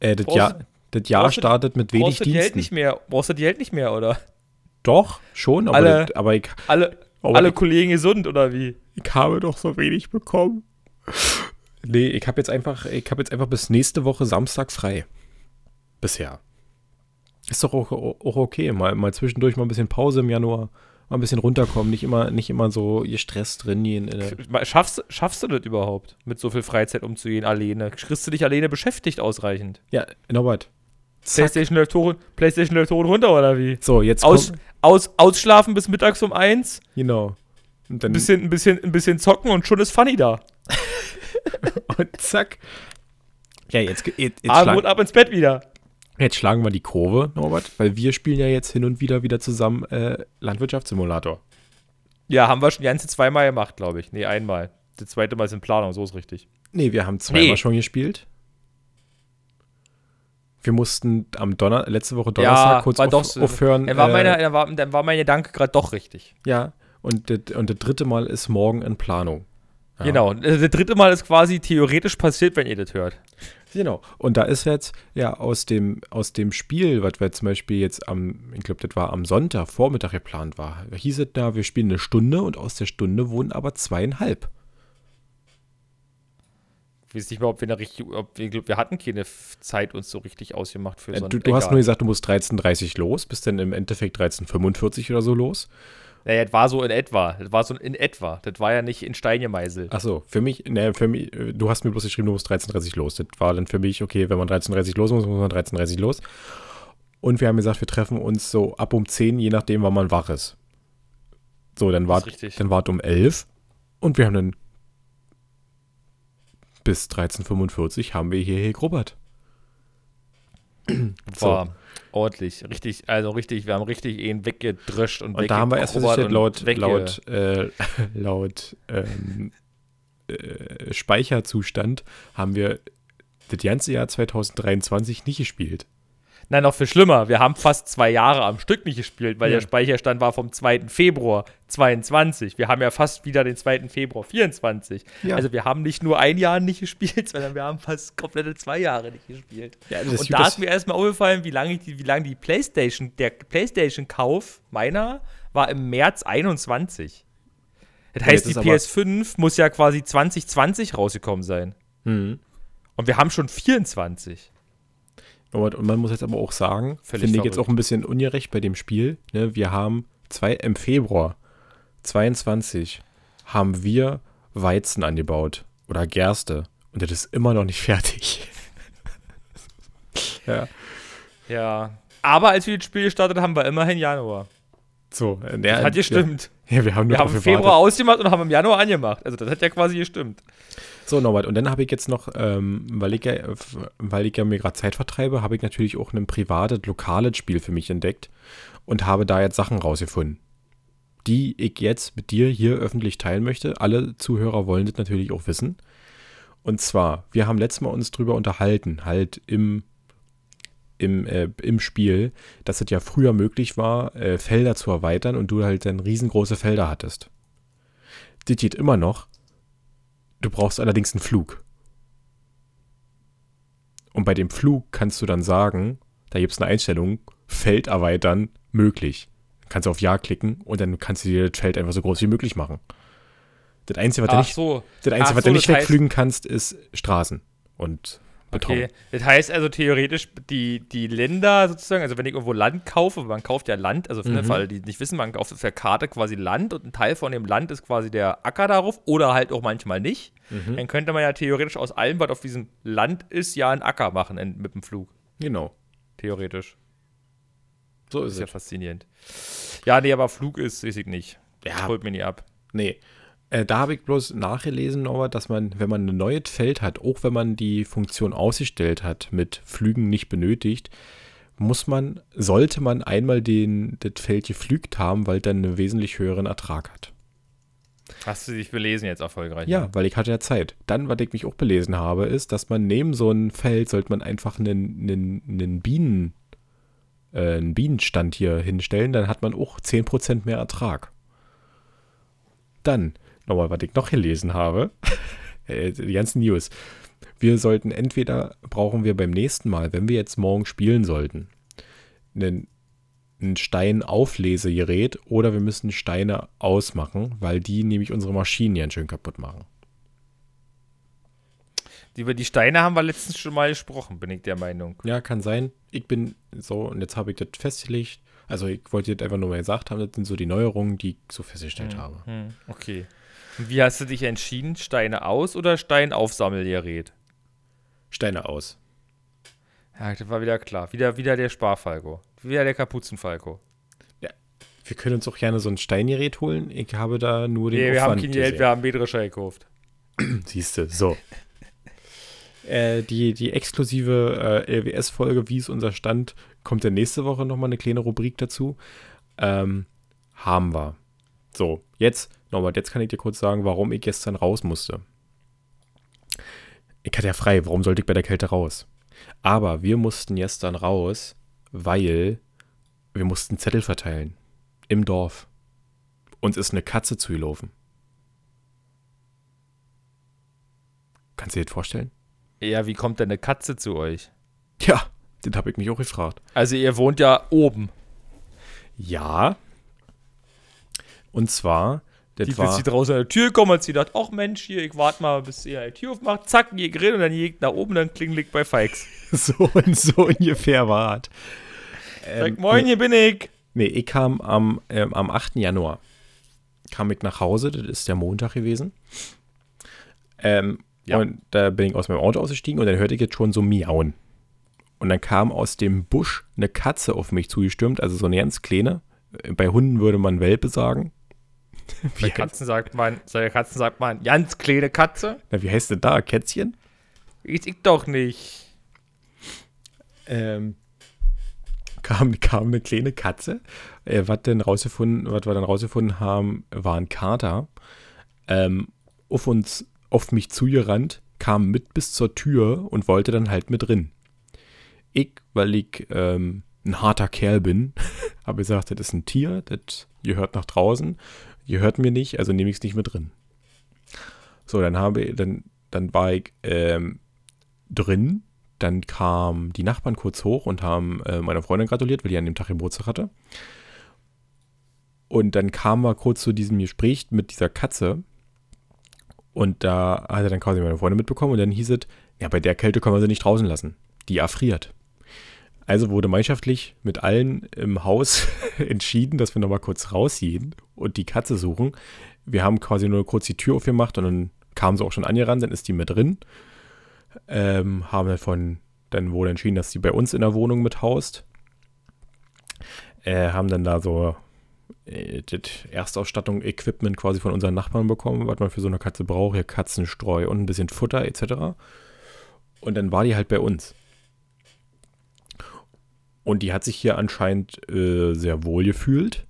Äh, das Jahr, das Jahr brauchst du- startet mit wenig Brauchst du die Geld Diensten. nicht mehr? Brauchst du die Geld nicht mehr, oder? Doch, schon, aber, Alle- das, aber ich, Alle, aber alle ich, Kollegen gesund, oder wie? ich habe doch so wenig bekommen. Nee, ich habe jetzt einfach, ich habe jetzt einfach bis nächste Woche Samstag frei. Bisher. Ist doch auch, auch okay. Mal, mal zwischendurch mal ein bisschen Pause im Januar. Mal ein bisschen runterkommen. Nicht immer, nicht immer so gestresst drin. In, in, Mal, Schaffst, schaffst du das überhaupt, mit so viel Freizeit umzugehen, alleine? Kriegst du dich alleine beschäftigt ausreichend? ja, Norbert. Zack. PlayStation läuft hoch, PlayStation läuft hoch und runter, oder wie? So, jetzt Aus, aus, ausschlafen bis mittags um eins, Genau. Und dann ein bisschen, ein, bisschen, ein bisschen zocken und schon ist Funny da. und zack. Ja, jetzt, jetzt, jetzt, Abend ab ins Bett wieder. jetzt schlagen wir die Kurve, Norbert, weil wir spielen ja jetzt hin und wieder wieder zusammen äh, Landwirtschaftssimulator. Ja, haben wir schon die ganze zweimal gemacht, glaube ich. Nee, einmal. Das zweite Mal ist in Planung, so ist richtig. Nee, wir haben zweimal Nee. schon gespielt. Wir mussten am Donner letzte Woche Donnerstag kurz war auf, doch aufhören. Dann war, äh, meine, dann, war, dann war mein Gedanke gerade doch richtig. ja, und das, und das dritte Mal ist morgen in Planung. Ja. Genau. Das dritte Mal ist quasi theoretisch passiert, wenn ihr das hört. Genau. Und da ist jetzt, ja, aus dem, aus dem Spiel, was wir zum Beispiel jetzt am, ich glaube, das war am Sonntag, Vormittag geplant war, hieß es da, wir spielen eine Stunde und aus der Stunde wurden aber zweieinhalb. Ich weiß nicht mehr, ob wir eine richtig, ob wir, glaub, wir hatten keine Zeit uns so richtig ausgemacht für Äh, so ein- du du hast nur gesagt, du musst 13.30 los, bist dann im Endeffekt 13.45 oder so los. Naja, das war so in etwa. Das war so in etwa. Das war ja nicht in Stein gemeißelt. Achso, für mich, ne, für mich, äh, du hast mir bloß geschrieben, du musst 13.30 los. Das war dann für mich, okay, wenn man 13.30 los muss, muss man 13.30 los. Und wir haben gesagt, wir treffen uns so ab um 10, je nachdem, wann man wach ist. So, dann war dann wart um 11 und wir haben dann bis 13.45 haben wir hier gegrubbert. so. War ordentlich. Richtig, also richtig, wir haben richtig ihn weggedröscht und Und da haben wir erst festgestellt, laut, laut, äh, laut ähm, äh, Speicherzustand haben wir das ganze Jahr 2023 nicht gespielt. Nein, noch viel schlimmer. Wir haben fast zwei Jahre am Stück nicht gespielt, weil Ja. der Speicherstand war vom 2. Februar 22. Wir haben ja fast wieder den 2. Februar 24. Ja. Also wir haben nicht nur ein Jahr nicht gespielt, sondern wir haben fast komplette zwei Jahre nicht gespielt. Ja, Und da ist mir erstmal aufgefallen, wie lange die, wie lange die PlayStation, der PlayStation-Kauf meiner war im März 21. Das heißt, die ist aber- PS5 muss ja quasi 2020 rausgekommen sein. Mhm. Und wir haben schon 24. Und und man muss jetzt aber auch sagen, finde ich jetzt auch ein bisschen ungerecht bei dem Spiel. Ne? Wir haben zwei, im Februar 22 haben wir Weizen angebaut oder Gerste und das ist immer noch nicht fertig. ja, Ja. Aber als wir das Spiel gestartet haben, war immerhin Januar. so. äh, Das ja, hat gestimmt. Ja, wir haben nur Wir haben im Februar ausgemacht und haben im Januar angemacht. Also das hat ja quasi gestimmt. So, Norbert, und dann habe ich jetzt noch, ähm, weil, ich ja, weil ich ja mir gerade Zeit vertreibe, habe ich natürlich auch ein privates, lokales Spiel für mich entdeckt und habe da jetzt Sachen rausgefunden, die ich jetzt mit dir hier öffentlich teilen möchte. Alle Zuhörer wollen das natürlich auch wissen. Und zwar, wir haben letztes Mal uns drüber unterhalten, halt im, im, äh, im Spiel, dass es ja früher möglich war, äh, Felder zu erweitern und du halt dann riesengroße Felder hattest. Das geht immer noch. Du brauchst allerdings einen Flug. Und bei dem Flug kannst du dann sagen, da gibt es eine Einstellung, Feld erweitern möglich. Kannst du auf Ja klicken und dann kannst du dir das Feld einfach so groß wie möglich machen. Das Einzige, was du nicht, so. das Einzige, Ach was so, du nicht das heißt- wegflügen kannst, ist Straßen und Beton. Okay, das heißt also theoretisch, die, die Länder sozusagen, also wenn ich irgendwo Land kaufe, man kauft ja Land, also für den Mhm. Fall, die nicht wissen, man kauft auf der Karte quasi Land und ein Teil von dem Land ist quasi der Acker darauf oder halt auch manchmal nicht. Mhm. Dann könnte man ja theoretisch aus allem, was auf diesem Land ist, ja einen Acker machen in, mit dem Flug. Genau. Theoretisch. So Das ist ist ja es. faszinierend. Ja, nee, aber Flug ist, weiß ich nicht. Ja, Holt mir nie ab. Nee. Äh, da habe ich bloß nachgelesen, Norbert, dass man, wenn man ein neues Feld hat, auch wenn man die Funktion ausgestellt hat, mit Flügen nicht benötigt, muss man, sollte man einmal den, das Feld geflügt haben, weil dann einen wesentlich höheren Ertrag hat. Hast du dich belesen jetzt erfolgreich? Ja, weil ich hatte ja Zeit. Dann, was ich mich auch belesen habe, ist, dass man neben so einem Feld sollte man einfach einen, einen, einen Bienen, äh, einen Bienenstand hier hinstellen, dann hat man auch 10% mehr Ertrag. Dann, nochmal, was ich noch gelesen habe, äh, die ganzen News. Wir sollten entweder, brauchen wir beim nächsten Mal, wenn wir jetzt morgen spielen sollten, einen, ein Steinauflesegerät oder wir müssen Steine ausmachen, weil die nämlich unsere Maschinen ganz schön kaputt machen. Über die Steine haben wir letztens schon mal gesprochen, bin ich der Meinung. Ja, kann sein. Ich bin so, und jetzt habe ich das festgelegt. Also ich wollte jetzt einfach nur mal gesagt haben, das sind so die Neuerungen, die ich so festgestellt habe. Hm, okay. Wie hast du dich entschieden? Steine aus oder Steinaufsammelgerät? Steine aus. Ja, das war wieder klar. Wieder, wieder der Sparfalco. Wieder der Kapuzenfalco. Wir können uns auch gerne so ein Steingerät holen. Ich habe da nur den Nee, wir haben kein Geld, wir haben Mähdrescher gekauft. Siehst du, so. äh, die, die exklusive äh, LWS-Folge, wie ist unser Stand, kommt ja nächste Woche nochmal eine kleine Rubrik dazu. Ähm, haben wir. So, jetzt, nochmal, jetzt kann ich dir kurz sagen, warum ich gestern raus musste. Ich hatte ja frei, warum sollte ich bei der Kälte raus? Aber wir mussten gestern raus, weil wir mussten Zettel verteilen. Im Dorf. Uns ist eine Katze zugelaufen. Kannst du dir das vorstellen? Ja, wie kommt denn eine Katze zu euch? Ja, den habe ich mich auch gefragt. Also ihr wohnt ja oben. Ja. Und zwar, das Die war, sie draußen an der Tür gekommen, hat sie gedacht, ach Mensch, hier, ich warte mal, bis ihr die Tür aufmacht, zack, ihr Grill und dann jägt nach oben, dann klingelt bei Fikes. so und so ungefähr war es. Sagt, moin, hier bin ich. Nee, ich kam am, ähm, am 8. Januar. Kam ich nach Hause, das ist der Montag gewesen. Ähm, Ja. Und da bin ich aus meinem Auto ausgestiegen und dann hörte ich jetzt schon so miauen. Und dann kam aus dem Busch eine Katze auf mich zugestürmt, also so eine ganz kleine. Bei Hunden würde man Welpe sagen. Bei Katzen sagt man, bei Katzen sagt man, ganz kleine Katze. Na, wie heißt denn da? Kätzchen? Ich, ich doch nicht. ähm, kam, kam eine kleine Katze. Äh, was denn rausgefunden, was wir dann rausgefunden haben, war ein Kater. Ähm, auf uns, auf mich zugerannt, kam mit bis zur Tür und wollte dann halt mit drin. Ich, weil ich ähm, ein harter Kerl bin, habe gesagt, das ist ein Tier, das gehört nach draußen, gehört mir nicht, also nehme ich es nicht mit drin. So, dann habe dann, dann war ich ähm, drin dann kamen die Nachbarn kurz hoch und haben äh, meiner Freundin gratuliert, weil die an dem Tag Geburtstag hatte. Und dann kam wir kurz zu diesem Gespräch mit dieser Katze. Und da hat er dann quasi meine Freundin mitbekommen. Und dann hieß es, ja, bei der Kälte können wir sie nicht draußen lassen. Die erfriert. Also wurde gemeinschaftlich mit allen im Haus entschieden, dass wir nochmal kurz rausgehen und die Katze suchen. Wir haben quasi nur kurz die Tür aufgemacht und dann kam sie auch schon angerannt, dann ist die mit drin ähm, haben davon dann wohl entschieden, dass sie bei uns in der Wohnung mit haust. Äh, haben dann da so äh, Erstausstattung, Equipment quasi von unseren Nachbarn bekommen, was man für so eine Katze braucht, hier Katzenstreu und ein bisschen Futter etc. Und dann war die halt bei uns. Und die hat sich hier anscheinend äh, sehr wohl gefühlt.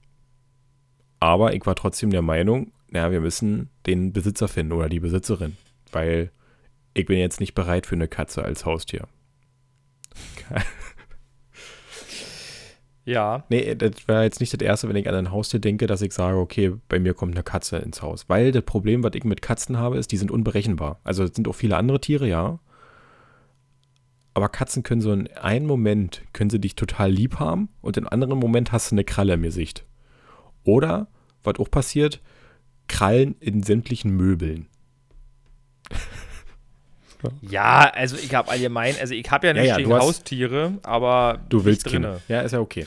Aber ich war trotzdem der Meinung, naja, wir müssen den Besitzer finden oder die Besitzerin. Weil ich bin jetzt nicht bereit für eine Katze als Haustier. Ja. Nee, das wäre jetzt nicht das Erste, wenn ich an ein Haustier denke, dass ich sage, okay, bei mir kommt eine Katze ins Haus. Weil das Problem, was ich mit Katzen habe, ist, die sind unberechenbar. Also es sind auch viele andere Tiere, ja. Aber Katzen können so in einem Moment, können sie dich total lieb haben und in einem anderen Moment hast du eine Kralle im Gesicht. Oder, was auch passiert, Krallen in sämtlichen Möbeln. Ja, also ich habe allgemein, also ich habe ja nicht Ja, ja, gegen hast- Haustiere, aber Du willst drinne. Kinder. Ja, ist ja okay.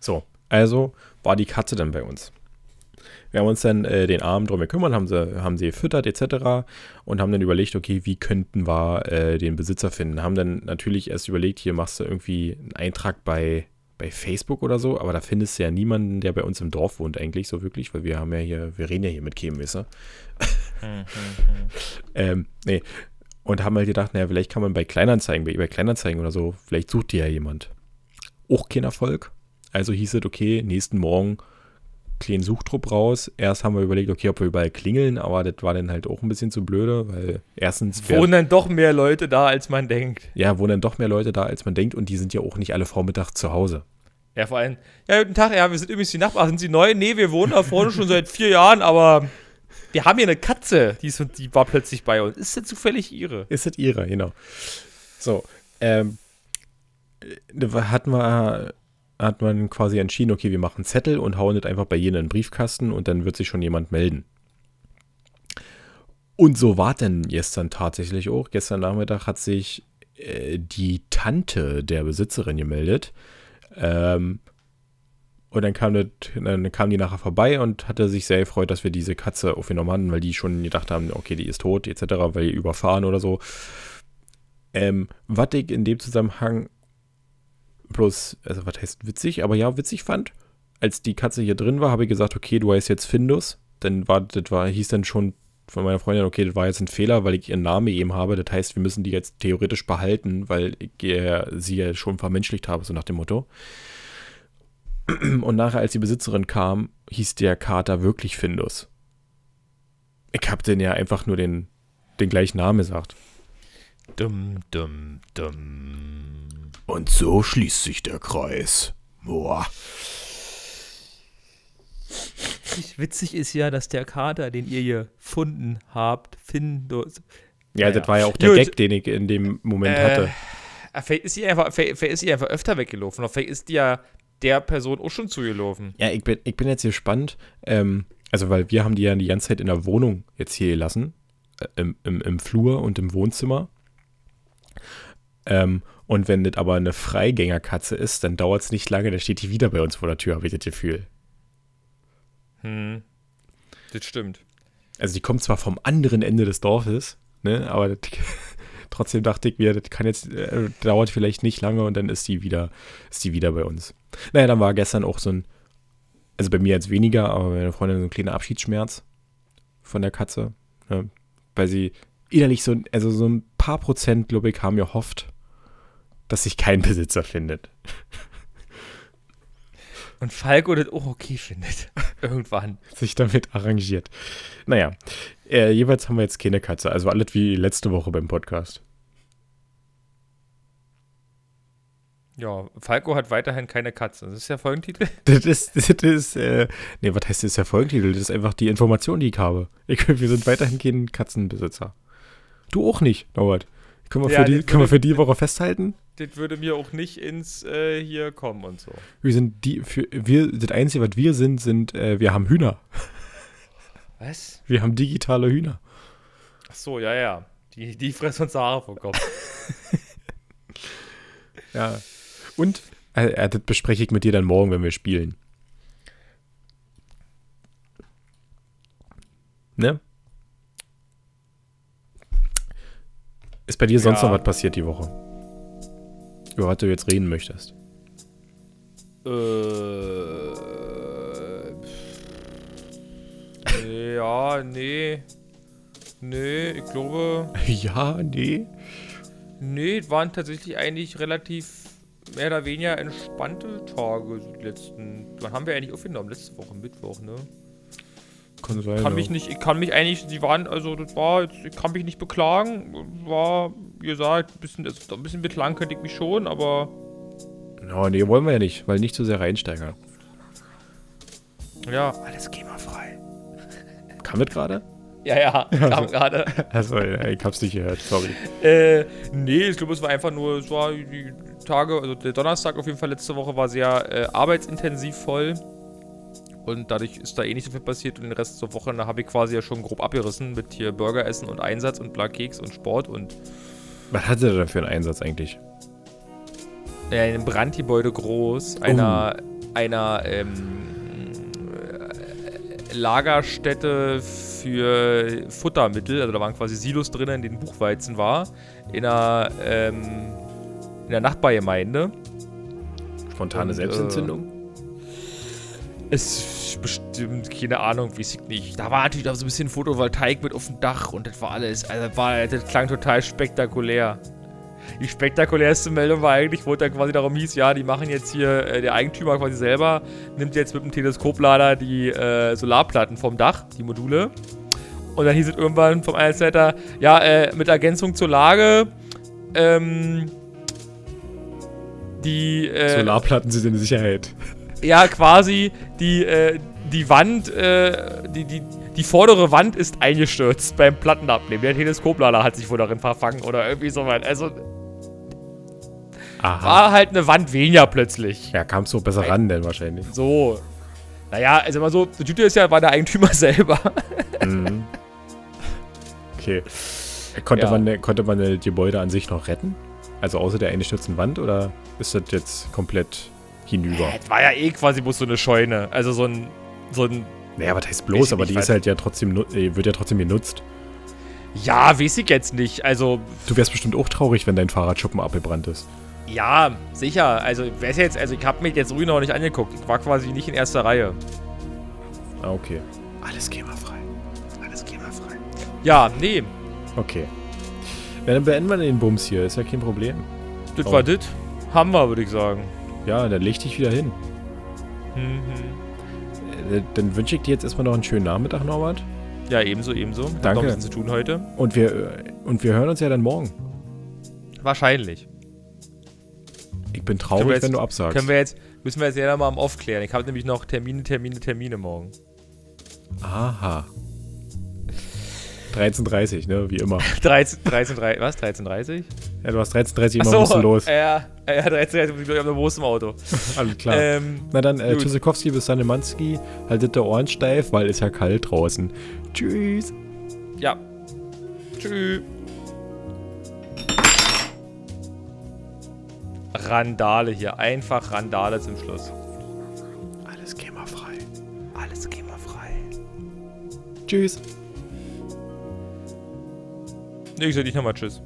So, also war die Katze dann bei uns. Wir haben uns dann äh, den Abend drum gekümmert, haben sie, haben sie gefüttert etc. und haben dann überlegt, okay, wie könnten wir äh, den Besitzer finden. Haben dann natürlich erst überlegt, hier machst du irgendwie einen Eintrag bei, bei Facebook oder so, aber da findest du ja niemanden, der bei uns im Dorf wohnt eigentlich so wirklich, weil wir haben ja hier, wir reden ja hier mit Kämen, weißt du? ähm, nee. Und haben halt gedacht, naja, vielleicht kann man bei Kleinanzeigen, bei eBay Kleinanzeigen oder so, vielleicht sucht die ja jemand. Auch kein Erfolg. Also hieß es, okay, nächsten Morgen kleinen Suchtrupp raus. Erst haben wir überlegt, okay, ob wir überall klingeln, aber das war dann halt auch ein bisschen zu blöde, weil erstens Wohnen dann doch mehr Leute da, als man denkt. ja, wohnen dann doch mehr Leute da, als man denkt und die sind ja auch nicht alle Vormittag zu Hause. Ja, vor allem, ja, guten Tag, ja, wir sind übrigens die Nachbarn. Sind Sie neu? Nee, wir wohnen da vorne schon seit vier Jahren, aber wir haben hier eine Katze, die, ist, die war plötzlich bei uns. Ist denn zufällig Ihre? Ist das ihre, genau. So, ähm, da hat man, hat man quasi entschieden, okay, wir machen Zettel und hauen das einfach bei jedem in den Briefkasten und dann wird sich schon jemand melden. Und so war denn gestern tatsächlich auch. Gestern Nachmittag hat sich äh, die Tante der Besitzerin gemeldet. Ähm, und dann kam, das, dann kam die nachher vorbei und hatte sich sehr gefreut, dass wir diese Katze aufgenommen hatten, weil die schon gedacht haben, okay, die ist tot, etc., weil die überfahren oder so. Ähm, was ich in dem Zusammenhang bloß, also was heißt witzig, aber ja, witzig fand, als die Katze hier drin war, habe ich gesagt, okay, du heißt jetzt Findus. Dann war, das war, hieß dann schon von meiner Freundin, okay, das war jetzt ein Fehler, weil ich ihren Namen eben habe. Das heißt, wir müssen die jetzt theoretisch behalten, weil ich äh, sie ja schon vermenschlicht habe, so nach dem Motto. Und nachher, als die Besitzerin kam, hieß der Kater wirklich Findus. Ich habe den ja einfach nur den, den gleichen Namen gesagt. Dumm, dumm, dumm. Und so schließt sich der Kreis. Boah. Witzig, witzig ist ja, dass der Kater, den ihr gefunden habt, Findus. Ja, Naja. das war ja auch der Gut. Gag, den ich in dem Moment Äh, hatte. ah, Vielleicht ist sie einfach, vielleicht, vielleicht ist sie einfach öfter weggelaufen. Oder vielleicht ist die ja der Person auch schon zugelaufen. Ja, ich bin, ich bin jetzt gespannt. Ähm, also, weil wir haben die ja die ganze Zeit in der Wohnung jetzt hier gelassen. Äh, im, im, Im Flur und im Wohnzimmer. Ähm, und wenn das aber eine Freigängerkatze ist, dann dauert es nicht lange, dann steht die wieder bei uns vor der Tür, habe ich das Gefühl. Hm. Das stimmt. Also die kommt zwar vom anderen Ende des Dorfes, ne, aber das, trotzdem dachte ich mir, das kann jetzt, äh, dauert vielleicht nicht lange und dann ist die wieder, ist die wieder bei uns. Naja, dann war gestern auch so ein, also bei mir jetzt weniger, aber bei meiner Freundin so ein kleiner Abschiedsschmerz von der Katze, ne, weil sie innerlich so, also so ein paar Prozent, glaube ich, haben gehofft, dass sich kein Besitzer findet. Und Falco das auch okay findet. Irgendwann. sich damit arrangiert. Naja, äh, jeweils haben wir jetzt keine Katze, also alles wie letzte Woche beim Podcast. Ja, Falco hat weiterhin keine Katze. Das ist der Folgentitel. Das ist, das ist, äh, nee, was heißt das ist der Folgentitel? Das ist einfach die Information, die ich habe. Ich, wir sind weiterhin kein Katzenbesitzer. Du auch nicht, Norbert. Können wir, Ja, für, die, können wir für die Woche festhalten? Das würde mir auch nicht ins äh, hier kommen und so. Wir sind die, für, wir, das Einzige, was wir sind, sind, äh, wir haben Hühner. Was? Wir haben digitale Hühner. Ach so, ja, ja. Die, die fressen uns Haare vom Kopf. Ja. Und, äh, äh, das bespreche ich mit dir dann morgen, wenn wir spielen. Ne? Ist bei dir sonst Ja. noch was passiert die Woche? Über was du jetzt reden möchtest? äh. Ja, nee. Nee, ich glaube. Ja, nee. Nee, waren tatsächlich eigentlich relativ mehr oder weniger entspannte Tage, die letzten. Wann haben wir eigentlich aufgenommen? Letzte Woche, Mittwoch, ne? Kann sein. Kann ja. mich nicht, ich kann mich eigentlich, die waren, also das war jetzt, ich kann mich nicht beklagen. War, wie gesagt, ein bisschen, also, ein bisschen beklagen könnte ich mich schon, aber Ja, nee, wollen wir ja nicht, weil nicht zu sehr reinsteigern. ja. Alles GEMA-frei. Kam das gerade? Ja, ja, kam gerade. Also, ich hab's nicht gehört, sorry. Äh, nee, ich glaube, es war einfach nur, es war die Tage, also der Donnerstag auf jeden Fall letzte Woche war sehr äh, arbeitsintensiv voll. Und dadurch ist da eh nicht so viel passiert und den Rest zur Woche, da habe ich quasi ja schon grob abgerissen mit hier Burger essen und Einsatz und Blakeks und Sport und. Was hatte der denn für einen Einsatz eigentlich? Ja, in einem Brandgebäude groß, einer, oh. einer, ähm, Lagerstätte für Futtermittel. Also da waren quasi Silos drin, in denen Buchweizen war. In einer, ähm, in der Nachbargemeinde. Spontane Und, Selbstentzündung? Äh, ist bestimmt, keine Ahnung, weiß ich nicht. Da war natürlich auch so ein bisschen Photovoltaik mit auf dem Dach und das war alles. Also war, das klang total spektakulär. Die spektakulärste Meldung war eigentlich, wo es dann quasi darum hieß, ja, die machen jetzt hier, äh, der Eigentümer quasi selber, nimmt jetzt mit dem Teleskoplader die äh, Solarplatten vom Dach, die Module. Und dann hieß es irgendwann vom Einzelseiter, ja, äh, mit Ergänzung zur Lage, ähm, die, äh, Solarplatten sind in Sicherheit. Ja, quasi, die, äh, die Wand, äh, die, die, die vordere Wand ist eingestürzt beim Plattenabnehmen. Der Teleskoplader hat sich wohl darin verfangen oder irgendwie so weit. Also, Aha. war halt eine Wand weniger plötzlich. Ja, kam so besser ran denn wahrscheinlich. So. Naja, also mal so, die Tüte ist ja, war der Eigentümer selber. Mhm. Okay. Konnte, ja. man, konnte man das Gebäude an sich noch retten? Also außer der eingestürzten Wand oder ist das jetzt komplett hinüber? Das war ja eh quasi bloß so eine Scheune. Also so ein, so ein naja, was heißt bloß, aber die ist halt ja trotzdem, äh, wird ja trotzdem genutzt. Ja, weiß ich jetzt nicht. Also. Du wärst bestimmt auch traurig, wenn dein Fahrradschuppen abgebrannt ist. Ja, sicher. Also, wer ist jetzt, also ich habe mich jetzt ruhig noch nicht angeguckt. Ich war quasi nicht in erster Reihe. Ah, okay. Alles GEMA-frei. Alles GEMA-frei. Ja, nee. Okay. Ja, dann beenden wir den Bums hier. Ist ja kein Problem. Das oh. war das. Haben wir, würde ich sagen. Ja, dann leg dich wieder hin. Mhm. Äh, dann wünsche ich dir jetzt erstmal noch einen schönen Nachmittag, Norbert. Ja, ebenso, ebenso. Danke. Hat noch ein bisschen zu tun heute. Und wir, und wir hören uns ja dann morgen. Wahrscheinlich. Ich bin traurig, jetzt, wenn du absagst. Können wir jetzt, müssen wir jetzt ja nochmal am Off klären. Ich habe nämlich noch Termine, Termine, Termine morgen. Aha. 13.30 ne? Wie immer. 13, 13, was? 13.30? Ja, du hast 13.30 immer so, musst du los. Ja, ja 13.30 muss ich, glaube ich, der Wurst im Auto. Alles klar. Ähm, Na dann, äh, Tschüssikowski bis Sanemanski. Haltet der Ohren steif, weil es ja kalt draußen. Tschüss. Ja. Tschüss. Randale hier. Einfach Randale zum Schluss. Alles GEMA-frei. Alles GEMA-frei. Tschüss. Nee, ich sag nicht nochmal Tschüss.